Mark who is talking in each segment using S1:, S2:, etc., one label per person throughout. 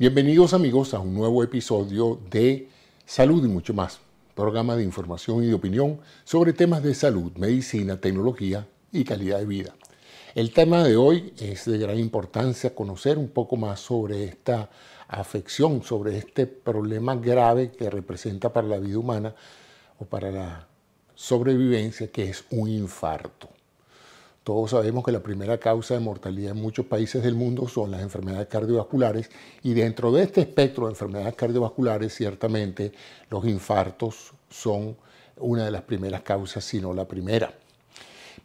S1: Bienvenidos amigos a un nuevo episodio de Salud y mucho más, programa de información y de opinión sobre temas de salud, medicina, tecnología y calidad de vida. El tema de hoy es de gran importancia conocer un poco más sobre esta afección, sobre este problema grave que representa para la vida humana o para la sobrevivencia, que es un infarto. Todos sabemos que la primera causa de mortalidad en muchos países del mundo son las enfermedades cardiovasculares y dentro de este espectro de enfermedades cardiovasculares ciertamente los infartos son una de las primeras causas, si no la primera.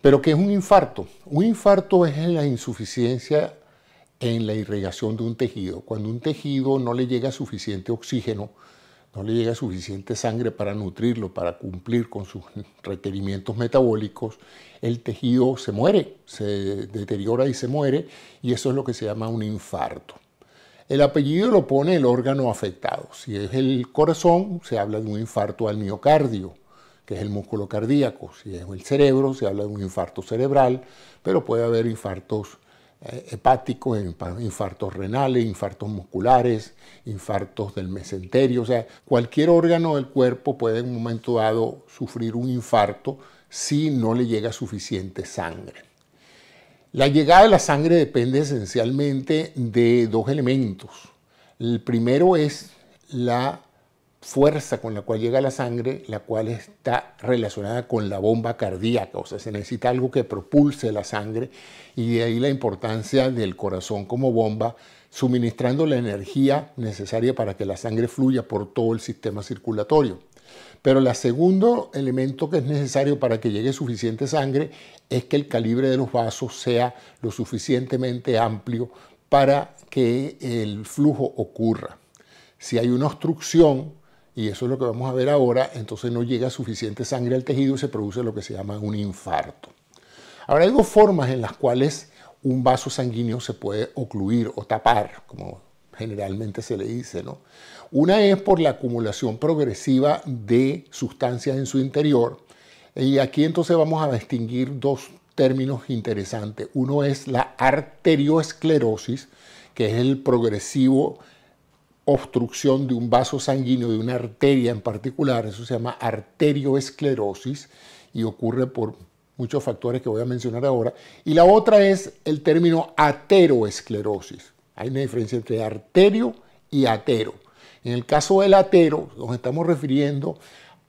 S1: Pero ¿qué es un infarto? Un infarto es la insuficiencia en la irrigación de un tejido. Cuando un tejido no le llega suficiente oxígeno, no le llega suficiente sangre para nutrirlo, para cumplir con sus requerimientos metabólicos, el tejido se muere, se deteriora y se muere, y eso es lo que se llama un infarto. El apellido lo pone el órgano afectado. Si es el corazón, se habla de un infarto al miocardio, que es el músculo cardíaco. Si es el cerebro, se habla de un infarto cerebral, pero puede haber infartos hepáticos, infartos renales, infartos musculares, infartos del mesenterio, o sea, cualquier órgano del cuerpo puede en un momento dado sufrir un infarto si no le llega suficiente sangre. La llegada de la sangre depende esencialmente de dos elementos. El primero es la fuerza con la cual llega la sangre, la cual está relacionada con la bomba cardíaca, o sea, se necesita algo que propulse la sangre y de ahí la importancia del corazón como bomba, suministrando la energía necesaria para que la sangre fluya por todo el sistema circulatorio. Pero el segundo elemento que es necesario para que llegue suficiente sangre es que el calibre de los vasos sea lo suficientemente amplio para que el flujo ocurra. Si hay una obstrucción, y eso es lo que vamos a ver ahora, entonces no llega suficiente sangre al tejido y se produce lo que se llama un infarto. Ahora hay dos formas en las cuales un vaso sanguíneo se puede ocluir o tapar, como generalmente se le dice. ¿no? Una es por la acumulación progresiva de sustancias en su interior. Y aquí entonces vamos a distinguir dos términos interesantes. Uno es la arterioesclerosis, que es el progresivo obstrucción de un vaso sanguíneo, de una arteria en particular, eso se llama arterioesclerosis y ocurre por muchos factores que voy a mencionar ahora. Y la otra es el término ateroesclerosis. Hay una diferencia entre arterio y atero. En el caso del atero, nos estamos refiriendo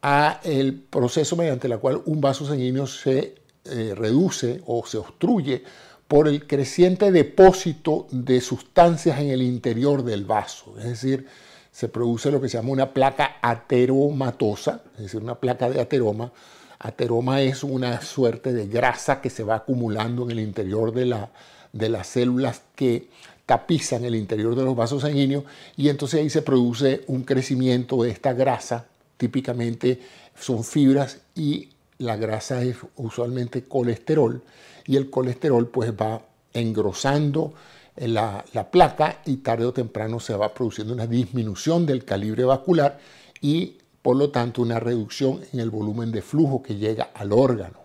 S1: a el proceso mediante el cual un vaso sanguíneo se eh, reduce o se obstruye por el creciente depósito de sustancias en el interior del vaso. Es decir, se produce lo que se llama una placa ateromatosa, es decir, una placa de ateroma. Ateroma es una suerte de grasa que se va acumulando en el interior de, la, de las células que tapizan el interior de los vasos sanguíneos y entonces ahí se produce un crecimiento de esta grasa, típicamente son fibras y la grasa es usualmente colesterol y el colesterol pues va engrosando la, la, placa y tarde o temprano se va produciendo una disminución del calibre vascular y por lo tanto una reducción en el volumen de flujo que llega al órgano.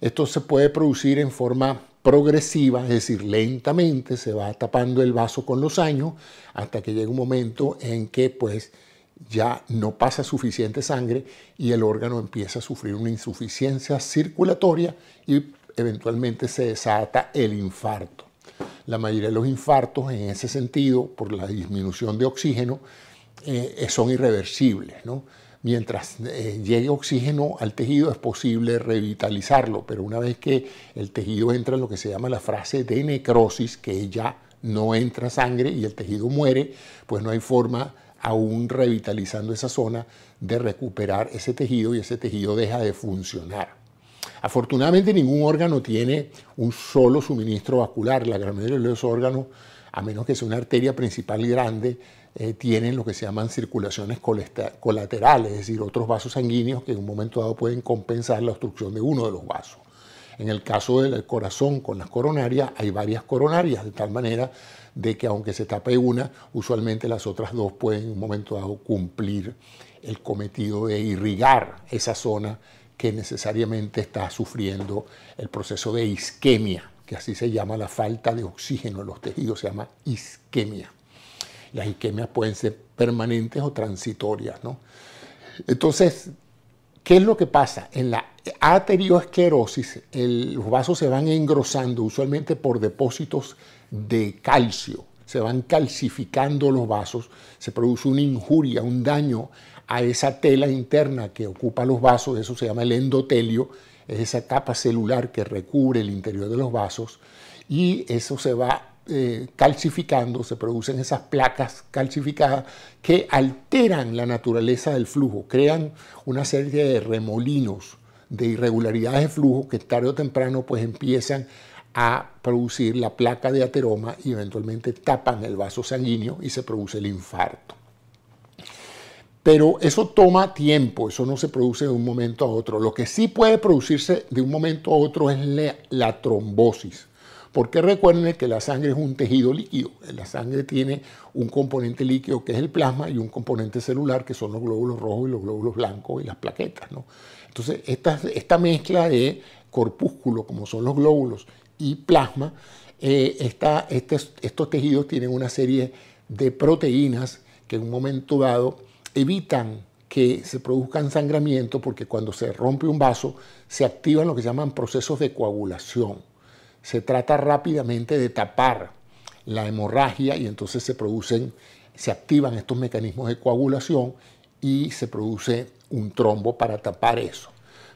S1: Esto se puede producir en forma progresiva, es decir, lentamente se va tapando el vaso con los años hasta que llega un momento en que pues ya no pasa suficiente sangre y el órgano empieza a sufrir una insuficiencia circulatoria y eventualmente se desata el infarto. La mayoría de los infartos en ese sentido, por la disminución de oxígeno, eh, son irreversibles. Mientras eh, llegue oxígeno al tejido es posible revitalizarlo, pero una vez que el tejido entra en lo que se llama la frase de necrosis, que ya no entra sangre y el tejido muere, pues no hay forma, aún revitalizando esa zona, de recuperar ese tejido y ese tejido deja de funcionar. Afortunadamente ningún órgano tiene un solo suministro vascular. La gran mayoría de los órganos, a menos que sea una arteria principal grande, eh, tienen lo que se llaman circulaciones colaterales, es decir, otros vasos sanguíneos que en un momento dado pueden compensar la obstrucción de uno de los vasos. En el caso del corazón con las coronarias, hay varias coronarias, de tal manera de que aunque se tape una, usualmente las otras dos pueden en un momento dado cumplir el cometido de irrigar esa zona que necesariamente está sufriendo el proceso de isquemia, que así se llama la falta de oxígeno en los tejidos, se llama isquemia. Las isquemias pueden ser permanentes o transitorias. ¿no? Entonces, ¿qué es lo que pasa? En la aterioesclerosis, los vasos se van engrosando usualmente por depósitos de calcio. Se van calcificando los vasos, se produce una injuria, un daño a esa tela interna que ocupa los vasos, eso se llama el endotelio, es esa capa celular que recubre el interior de los vasos, y eso se va eh, calcificando, se producen esas placas calcificadas que alteran la naturaleza del flujo, crean una serie de remolinos, de irregularidades de flujo que tarde o temprano pues empiezan a producir la placa de ateroma y eventualmente tapan el vaso sanguíneo y se produce el infarto. Pero eso toma tiempo, eso no se produce de un momento a otro. Lo que sí puede producirse de un momento a otro es la, trombosis. Porque recuerden que la sangre es un tejido líquido. La sangre tiene un componente líquido que es el plasma y un componente celular que son los glóbulos rojos y los glóbulos blancos y las plaquetas. ¿no? Entonces, esta, mezcla de corpúsculo, como son los glóbulos, y plasma, eh, estos tejidos tienen una serie de proteínas que en un momento dado evitan que se produzcan sangramiento porque cuando se rompe un vaso se activan lo que llaman procesos de coagulación. Se trata rápidamente de tapar la hemorragia y entonces se producen, se activan estos mecanismos de coagulación y se produce un trombo para tapar eso.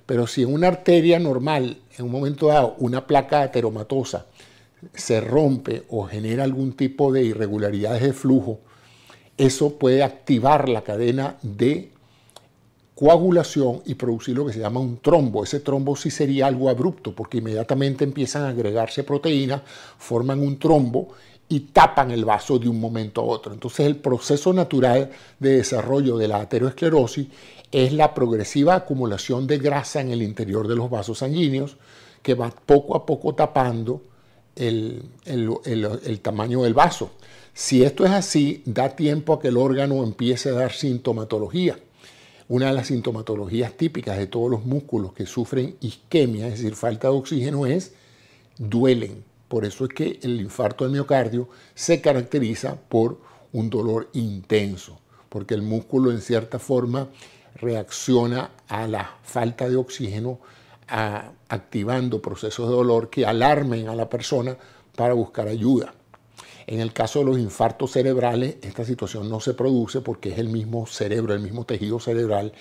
S1: Pero si en una arteria normal, en un momento dado, una placa ateromatosa se rompe o genera algún tipo de irregularidades de flujo, eso puede activar la cadena de coagulación y producir lo que se llama un trombo. Ese trombo sí sería algo abrupto porque inmediatamente empiezan a agregarse proteínas, forman un trombo y tapan el vaso de un momento a otro. Entonces el proceso natural de desarrollo de la ateroesclerosis es la progresiva acumulación de grasa en el interior de los vasos sanguíneos que va poco a poco tapando el, tamaño del vaso. Si esto es así, da tiempo a que el órgano empiece a dar sintomatología. Una de las sintomatologías típicas de todos los músculos que sufren isquemia, es decir, falta de oxígeno, es duelen. Por eso es que el infarto del miocardio se caracteriza por un dolor intenso, porque el músculo en cierta forma reacciona a la falta de oxígeno activando procesos de dolor que alarmen a la persona para buscar ayuda. En el caso de los infartos cerebrales, esta situación no se produce porque es el mismo cerebro, el mismo tejido cerebral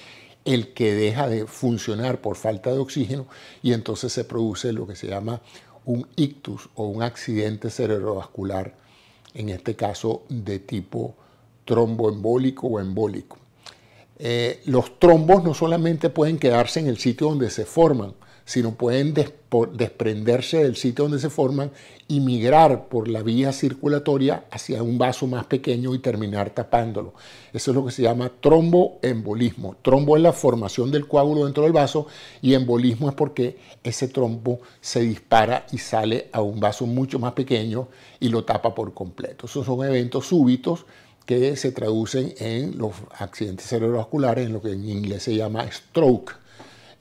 S1: el que deja de funcionar por falta de oxígeno y entonces se produce lo que se llama un ictus o un accidente cerebrovascular, en este caso de tipo tromboembólico o embólico. Eh, los trombos no solamente pueden quedarse en el sitio donde se forman, sino pueden desprenderse del sitio donde se forman y migrar por la vía circulatoria hacia un vaso más pequeño y terminar tapándolo. Eso es lo que se llama tromboembolismo. Trombo es la formación del coágulo dentro del vaso y embolismo es porque ese trombo se dispara y sale a un vaso mucho más pequeño y lo tapa por completo. Esos son eventos súbitos que se traducen en los accidentes cerebrovasculares, en lo que en inglés se llama stroke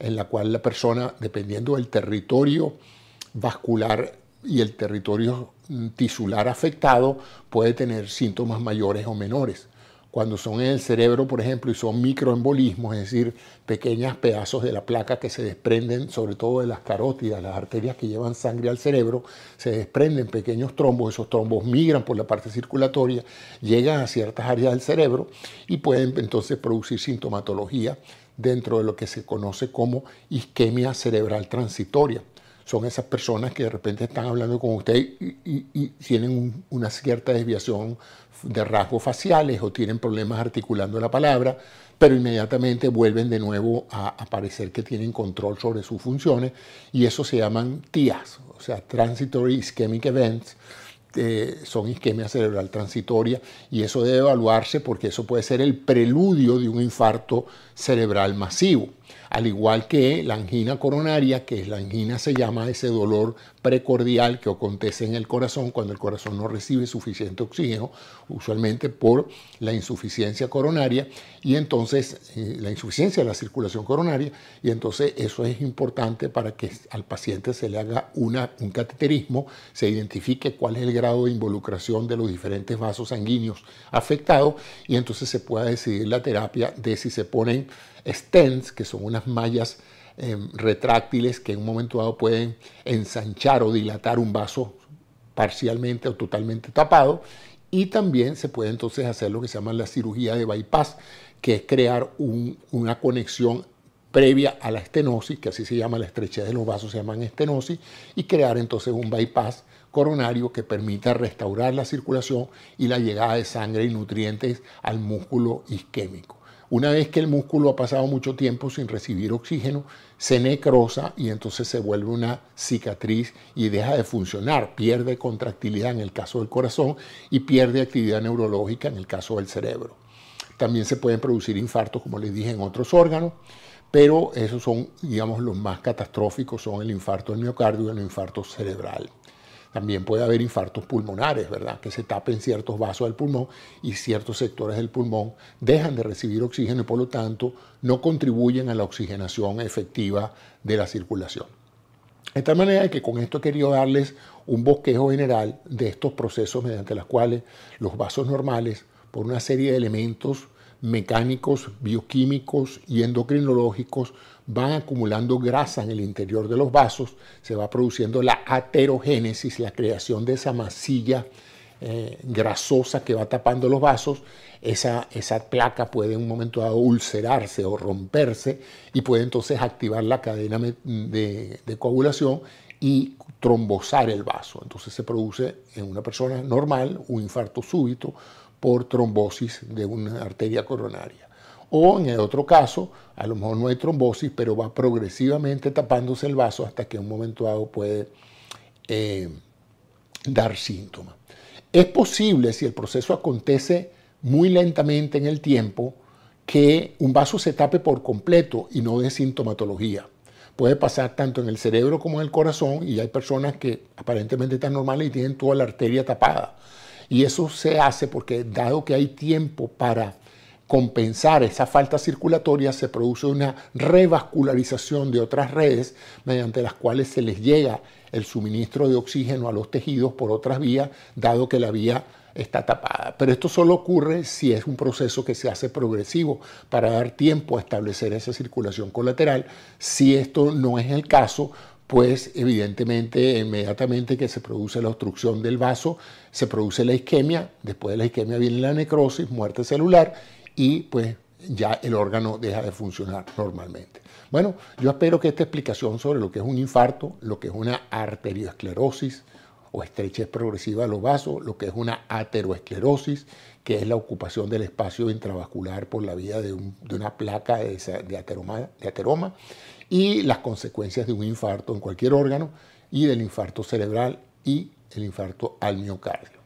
S1: en la cual la persona, dependiendo del territorio vascular y el territorio tisular afectado, puede tener síntomas mayores o menores. Cuando son en el cerebro, por ejemplo, y son microembolismos, es decir, pequeños pedazos de la placa que se desprenden, sobre todo de las carótidas, las arterias que llevan sangre al cerebro, se desprenden pequeños trombos, esos trombos migran por la parte circulatoria, llegan a ciertas áreas del cerebro y pueden entonces producir sintomatología dentro de lo que se conoce como isquemia cerebral transitoria. Son esas personas que de repente están hablando con usted y, tienen una cierta desviación de rasgos faciales o tienen problemas articulando la palabra, pero inmediatamente vuelven de nuevo a, parecer que tienen control sobre sus funciones y eso se llaman TIAs, o sea, Transitory Ischemic Events, son isquemia cerebral transitoria y eso debe evaluarse porque eso puede ser el preludio de un infarto cerebral masivo al igual que la angina coronaria, que la angina se llama ese dolor precordial que acontece en el corazón cuando el corazón no recibe suficiente oxígeno, usualmente por la insuficiencia coronaria, y entonces eh, la insuficiencia de la circulación coronaria, y entonces eso es importante para que al paciente se le haga una, un cateterismo, se identifique cuál es el grado de involucración de los diferentes vasos sanguíneos afectados y entonces se pueda decidir la terapia de si se ponen stents, que son unas mallas em, retráctiles que en un momento dado pueden ensanchar o dilatar un vaso parcialmente o totalmente tapado y también se puede entonces hacer lo que se llama la cirugía de bypass, que es crear una conexión previa a la estenosis, que así se llama la estrechez de los vasos, se llaman estenosis, y crear entonces un bypass coronario que permita restaurar la circulación y la llegada de sangre y nutrientes al músculo isquémico. Una vez que el músculo ha pasado mucho tiempo sin recibir oxígeno, se necrosa y entonces se vuelve una cicatriz y deja de funcionar, pierde contractilidad en el caso del corazón y pierde actividad neurológica en el caso del cerebro. También se pueden producir infartos, como les dije, en otros órganos, pero esos son, digamos, los más catastróficos, son el infarto del miocardio y el infarto cerebral. También puede haber infartos pulmonares, ¿verdad? Que se tapen ciertos vasos del pulmón y ciertos sectores del pulmón dejan de recibir oxígeno y por lo tanto no contribuyen a la oxigenación efectiva de la circulación. De tal manera que con esto he querido darles un bosquejo general de estos procesos mediante los cuales los vasos normales, por una serie de elementos mecánicos, bioquímicos y endocrinológicos van acumulando grasa en el interior de los vasos, se va produciendo la aterogénesis, la creación de esa masilla eh, grasosa que va tapando los vasos. Esa, esa placa puede en un momento dado ulcerarse o romperse y puede entonces activar la cadena de, de coagulación y trombosar el vaso. Entonces se produce en una persona normal un infarto súbito por trombosis de una arteria coronaria. O en el otro caso, a lo mejor no hay trombosis, pero va progresivamente tapándose el vaso hasta que un momento dado puede eh, dar síntomas. Es posible, si el proceso acontece muy lentamente en el tiempo, que un vaso se tape por completo y no dé sintomatología. Puede pasar tanto en el cerebro como en el corazón y hay personas que aparentemente están normales y tienen toda la arteria tapada. Y eso se hace porque dado que hay tiempo para compensar esa falta circulatoria, se produce una revascularización de otras redes mediante las cuales se les llega el suministro de oxígeno a los tejidos por otras vías, dado que la vía está tapada. Pero esto solo ocurre si es un proceso que se hace progresivo para dar tiempo a establecer esa circulación colateral. Si esto no es el caso, pues evidentemente inmediatamente que se produce la obstrucción del vaso, se produce la isquemia, después de la isquemia viene la necrosis, muerte celular y pues ya el órgano deja de funcionar normalmente. Bueno, yo espero que esta explicación sobre lo que es un infarto, lo que es una arteriosclerosis o estrechez progresiva de los vasos, lo que es una ateroesclerosis, que es la ocupación del espacio intravascular por la vía de, una placa de, ateroma, de ateroma, y las consecuencias de un infarto en cualquier órgano y del infarto cerebral y el infarto al miocardio.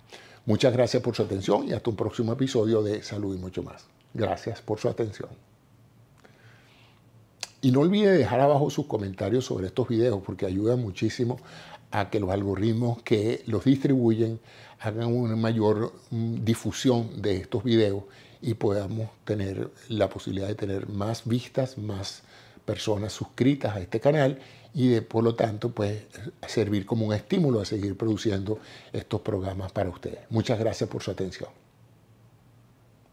S1: Muchas gracias por su atención y hasta un próximo episodio de Salud y mucho más. Gracias por su atención. Y no olvide dejar abajo sus comentarios sobre estos videos porque ayuda muchísimo a que los algoritmos que los distribuyen hagan una mayor mm, difusión de estos videos y podamos tener la posibilidad de tener más vistas, más personas suscritas a este canal y de, por lo tanto pues servir como un estímulo a seguir produciendo estos programas para ustedes. Muchas gracias por su atención.